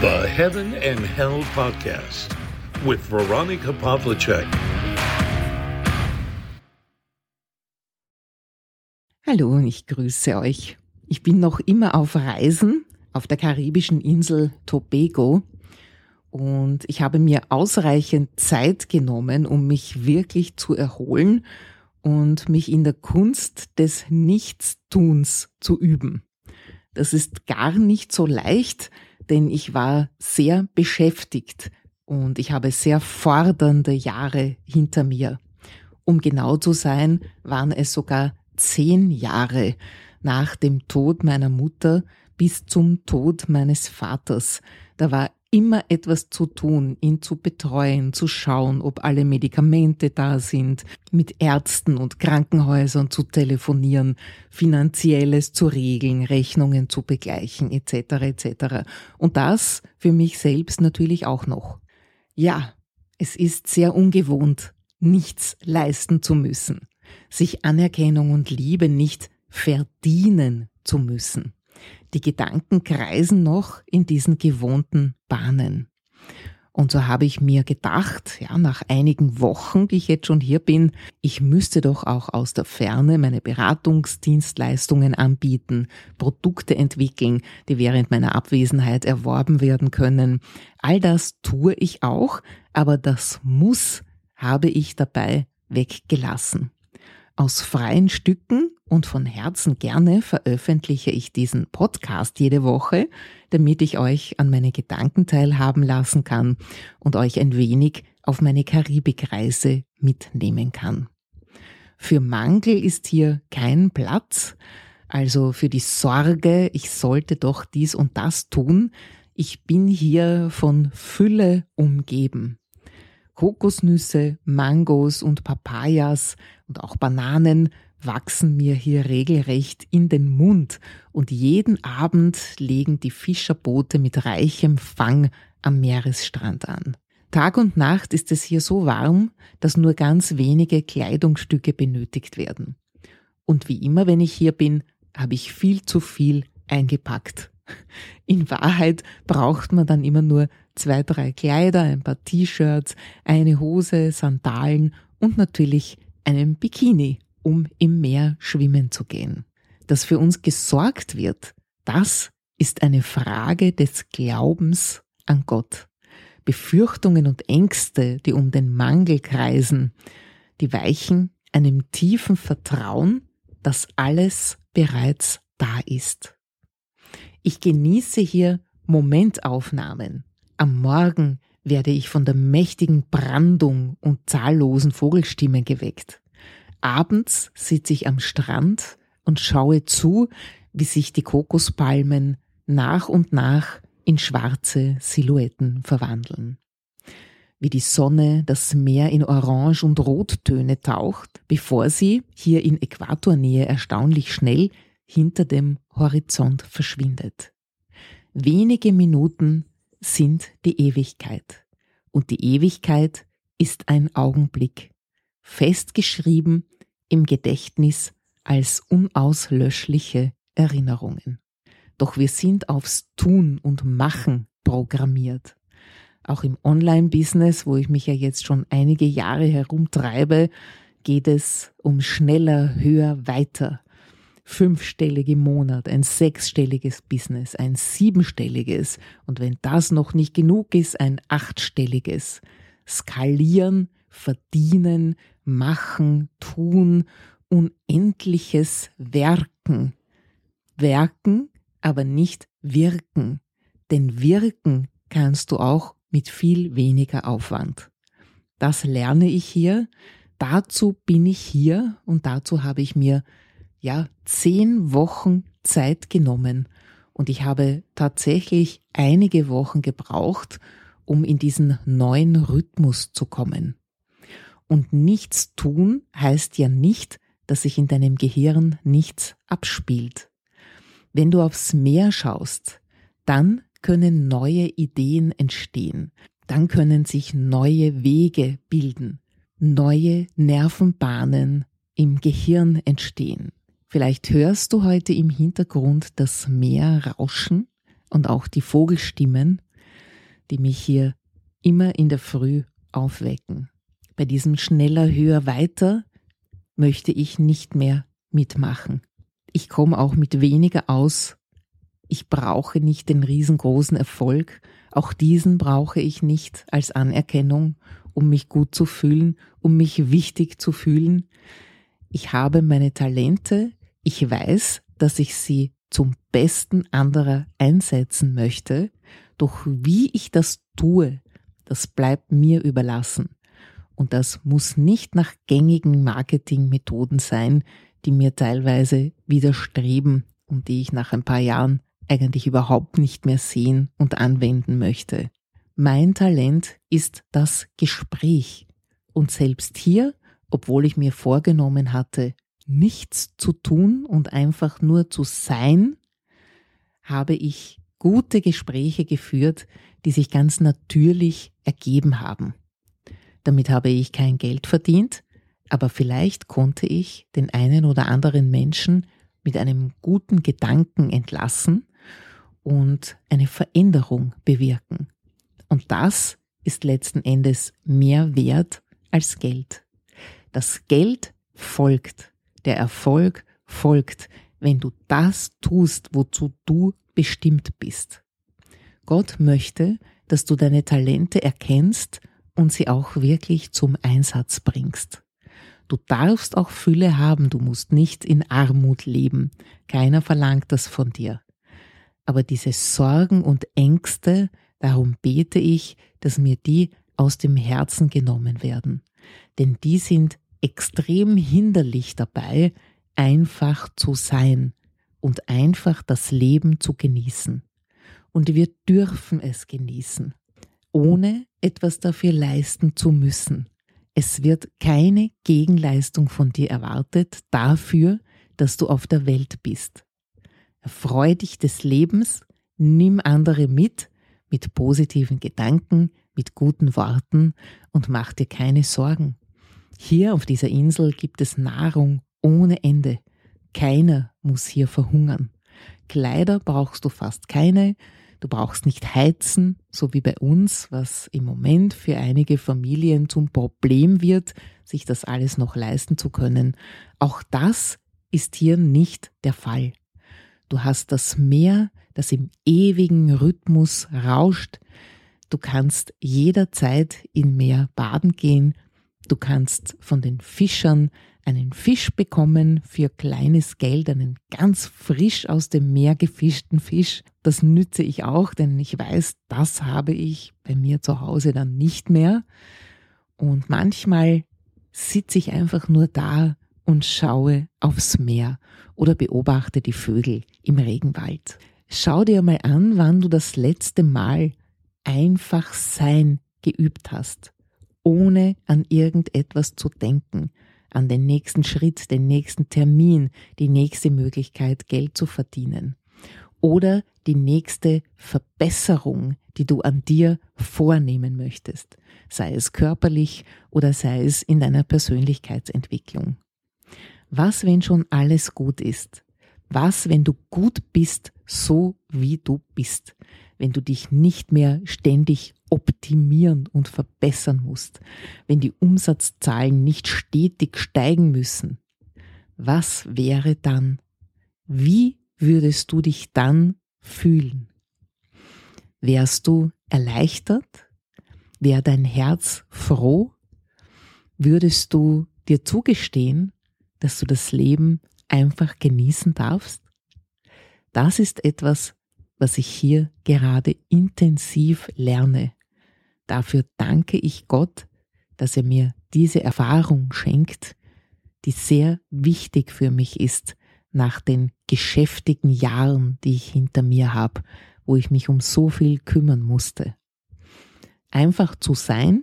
The Heaven and Hell Podcast with Veronica Pavlicek. Hallo und ich grüße euch. Ich bin noch immer auf Reisen auf der karibischen Insel Tobago und ich habe mir ausreichend Zeit genommen, um mich wirklich zu erholen und mich in der Kunst des Nichtstuns zu üben. Das ist gar nicht so leicht, denn ich war sehr beschäftigt und ich habe sehr fordernde Jahre hinter mir. Um genau zu sein, waren es sogar zehn Jahre nach dem Tod meiner Mutter bis zum Tod meines Vaters. Da war immer etwas zu tun, ihn zu betreuen, zu schauen, ob alle Medikamente da sind, mit Ärzten und Krankenhäusern zu telefonieren, finanzielles zu regeln, Rechnungen zu begleichen, etc. etc. Und das für mich selbst natürlich auch noch. Ja, es ist sehr ungewohnt, nichts leisten zu müssen, sich Anerkennung und Liebe nicht verdienen zu müssen. Die Gedanken kreisen noch in diesen gewohnten Bahnen. Und so habe ich mir gedacht, ja, nach einigen Wochen, die ich jetzt schon hier bin, ich müsste doch auch aus der Ferne meine Beratungsdienstleistungen anbieten, Produkte entwickeln, die während meiner Abwesenheit erworben werden können. All das tue ich auch, aber das Muss habe ich dabei weggelassen. Aus freien Stücken und von Herzen gerne veröffentliche ich diesen Podcast jede Woche, damit ich euch an meine Gedanken teilhaben lassen kann und euch ein wenig auf meine Karibikreise mitnehmen kann. Für Mangel ist hier kein Platz, also für die Sorge, ich sollte doch dies und das tun. Ich bin hier von Fülle umgeben. Kokosnüsse, Mangos und Papayas und auch Bananen wachsen mir hier regelrecht in den Mund und jeden Abend legen die Fischerboote mit reichem Fang am Meeresstrand an. Tag und Nacht ist es hier so warm, dass nur ganz wenige Kleidungsstücke benötigt werden. Und wie immer, wenn ich hier bin, habe ich viel zu viel eingepackt. In Wahrheit braucht man dann immer nur zwei, drei Kleider, ein paar T-Shirts, eine Hose, Sandalen und natürlich einen Bikini um im Meer schwimmen zu gehen. Dass für uns gesorgt wird, das ist eine Frage des Glaubens an Gott. Befürchtungen und Ängste, die um den Mangel kreisen, die weichen einem tiefen Vertrauen, dass alles bereits da ist. Ich genieße hier Momentaufnahmen. Am Morgen werde ich von der mächtigen Brandung und zahllosen Vogelstimmen geweckt. Abends sitze ich am Strand und schaue zu, wie sich die Kokospalmen nach und nach in schwarze Silhouetten verwandeln. Wie die Sonne das Meer in Orange- und Rottöne taucht, bevor sie hier in Äquatornähe erstaunlich schnell hinter dem Horizont verschwindet. Wenige Minuten sind die Ewigkeit. Und die Ewigkeit ist ein Augenblick, festgeschrieben im Gedächtnis als unauslöschliche Erinnerungen. Doch wir sind aufs Tun und Machen programmiert. Auch im Online-Business, wo ich mich ja jetzt schon einige Jahre herumtreibe, geht es um schneller, höher, weiter. Fünfstellig im Monat, ein sechsstelliges Business, ein siebenstelliges und wenn das noch nicht genug ist, ein achtstelliges. Skalieren, verdienen, machen, tun, unendliches Werken. Werken, aber nicht wirken. Denn wirken kannst du auch mit viel weniger Aufwand. Das lerne ich hier. Dazu bin ich hier und dazu habe ich mir ja zehn Wochen Zeit genommen und ich habe tatsächlich einige Wochen gebraucht, um in diesen neuen Rhythmus zu kommen. Und nichts tun heißt ja nicht, dass sich in deinem Gehirn nichts abspielt. Wenn du aufs Meer schaust, dann können neue Ideen entstehen, dann können sich neue Wege bilden, neue Nervenbahnen im Gehirn entstehen. Vielleicht hörst du heute im Hintergrund das Meer rauschen und auch die Vogelstimmen. die mich hier immer in der Früh aufwecken. Bei diesem schneller, höher, weiter möchte ich nicht mehr mitmachen. Ich komme auch mit weniger aus. Ich brauche nicht den riesengroßen Erfolg. Auch diesen brauche ich nicht als Anerkennung, um mich gut zu fühlen, um mich wichtig zu fühlen. Ich habe meine Talente. Ich weiß, dass ich sie zum Besten anderer einsetzen möchte. Doch wie ich das tue, das bleibt mir überlassen. Und das muss nicht nach gängigen Marketingmethoden sein, die mir teilweise widerstreben und die ich nach ein paar Jahren eigentlich überhaupt nicht mehr sehen und anwenden möchte. Mein Talent ist das Gespräch. Und selbst hier, obwohl ich mir vorgenommen hatte, nichts zu tun und einfach nur zu sein, habe ich gute Gespräche geführt, die sich ganz natürlich ergeben haben. Damit habe ich kein Geld verdient, aber vielleicht konnte ich den einen oder anderen Menschen mit einem guten Gedanken entlassen und eine Veränderung bewirken. Und das ist letzten Endes mehr wert als Geld. Das Geld folgt, der Erfolg folgt, wenn du das tust, wozu du bestimmt bist. Gott möchte, dass du deine Talente erkennst und sie auch wirklich zum Einsatz bringst. Du darfst auch Fülle haben, du musst nicht in Armut leben. Keiner verlangt das von dir. Aber diese Sorgen und Ängste, darum bete ich, dass mir die aus dem Herzen genommen werden. Denn die sind extrem hinderlich dabei, einfach zu sein und einfach das Leben zu genießen. Und wir dürfen es genießen, ohne etwas dafür leisten zu müssen. Es wird keine Gegenleistung von dir erwartet dafür, dass du auf der Welt bist. Erfreu dich des Lebens, nimm andere mit, mit positiven Gedanken, mit guten Worten und mach dir keine Sorgen. Hier auf dieser Insel gibt es Nahrung ohne Ende. Keiner muss hier verhungern. Kleider brauchst du fast keine, Du brauchst nicht heizen, so wie bei uns, was im Moment für einige Familien zum Problem wird, sich das alles noch leisten zu können. Auch das ist hier nicht der Fall. Du hast das Meer, das im ewigen Rhythmus rauscht. Du kannst jederzeit in Meer baden gehen. Du kannst von den Fischern einen Fisch bekommen für kleines Geld, einen ganz frisch aus dem Meer gefischten Fisch. Das nütze ich auch, denn ich weiß, das habe ich bei mir zu Hause dann nicht mehr. Und manchmal sitze ich einfach nur da und schaue aufs Meer oder beobachte die Vögel im Regenwald. Schau dir mal an, wann du das letzte Mal einfach sein geübt hast, ohne an irgendetwas zu denken, an den nächsten Schritt, den nächsten Termin, die nächste Möglichkeit, Geld zu verdienen. Oder die nächste Verbesserung, die du an dir vornehmen möchtest, sei es körperlich oder sei es in deiner Persönlichkeitsentwicklung. Was, wenn schon alles gut ist? Was, wenn du gut bist, so wie du bist? Wenn du dich nicht mehr ständig optimieren und verbessern musst, wenn die Umsatzzahlen nicht stetig steigen müssen, was wäre dann? Wie würdest du dich dann fühlen? Wärst du erleichtert? Wäre dein Herz froh? Würdest du dir zugestehen, dass du das Leben einfach genießen darfst? Das ist etwas, was ich hier gerade intensiv lerne. Dafür danke ich Gott, dass er mir diese Erfahrung schenkt, die sehr wichtig für mich ist nach den geschäftigen Jahren, die ich hinter mir habe, wo ich mich um so viel kümmern musste. Einfach zu sein,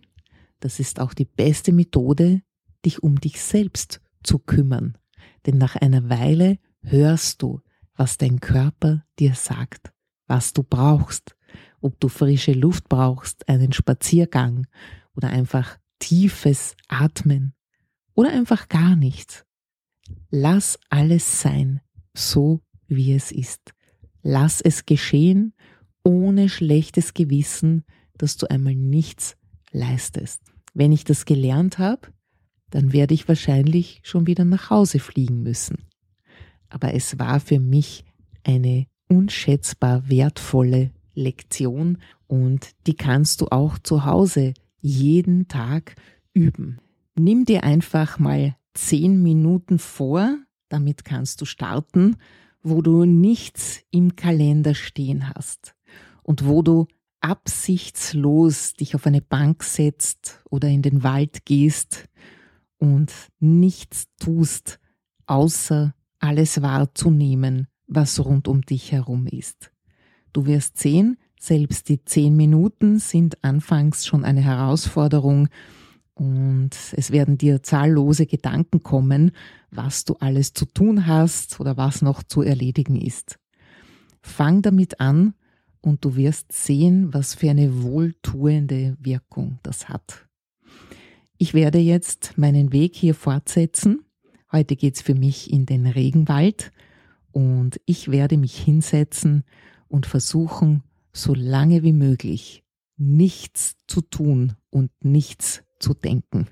das ist auch die beste Methode, dich um dich selbst zu kümmern. Denn nach einer Weile hörst du, was dein Körper dir sagt, was du brauchst ob du frische Luft brauchst, einen Spaziergang oder einfach tiefes Atmen oder einfach gar nichts. Lass alles sein, so wie es ist. Lass es geschehen, ohne schlechtes Gewissen, dass du einmal nichts leistest. Wenn ich das gelernt habe, dann werde ich wahrscheinlich schon wieder nach Hause fliegen müssen. Aber es war für mich eine unschätzbar wertvolle Lektion und die kannst du auch zu Hause jeden Tag üben. Nimm dir einfach mal zehn Minuten vor, damit kannst du starten, wo du nichts im Kalender stehen hast und wo du absichtslos dich auf eine Bank setzt oder in den Wald gehst und nichts tust, außer alles wahrzunehmen, was rund um dich herum ist. Du wirst sehen, selbst die zehn Minuten sind anfangs schon eine Herausforderung und es werden dir zahllose Gedanken kommen, was du alles zu tun hast oder was noch zu erledigen ist. Fang damit an und du wirst sehen, was für eine wohltuende Wirkung das hat. Ich werde jetzt meinen Weg hier fortsetzen. Heute geht's für mich in den Regenwald und ich werde mich hinsetzen und versuchen, so lange wie möglich nichts zu tun und nichts zu denken.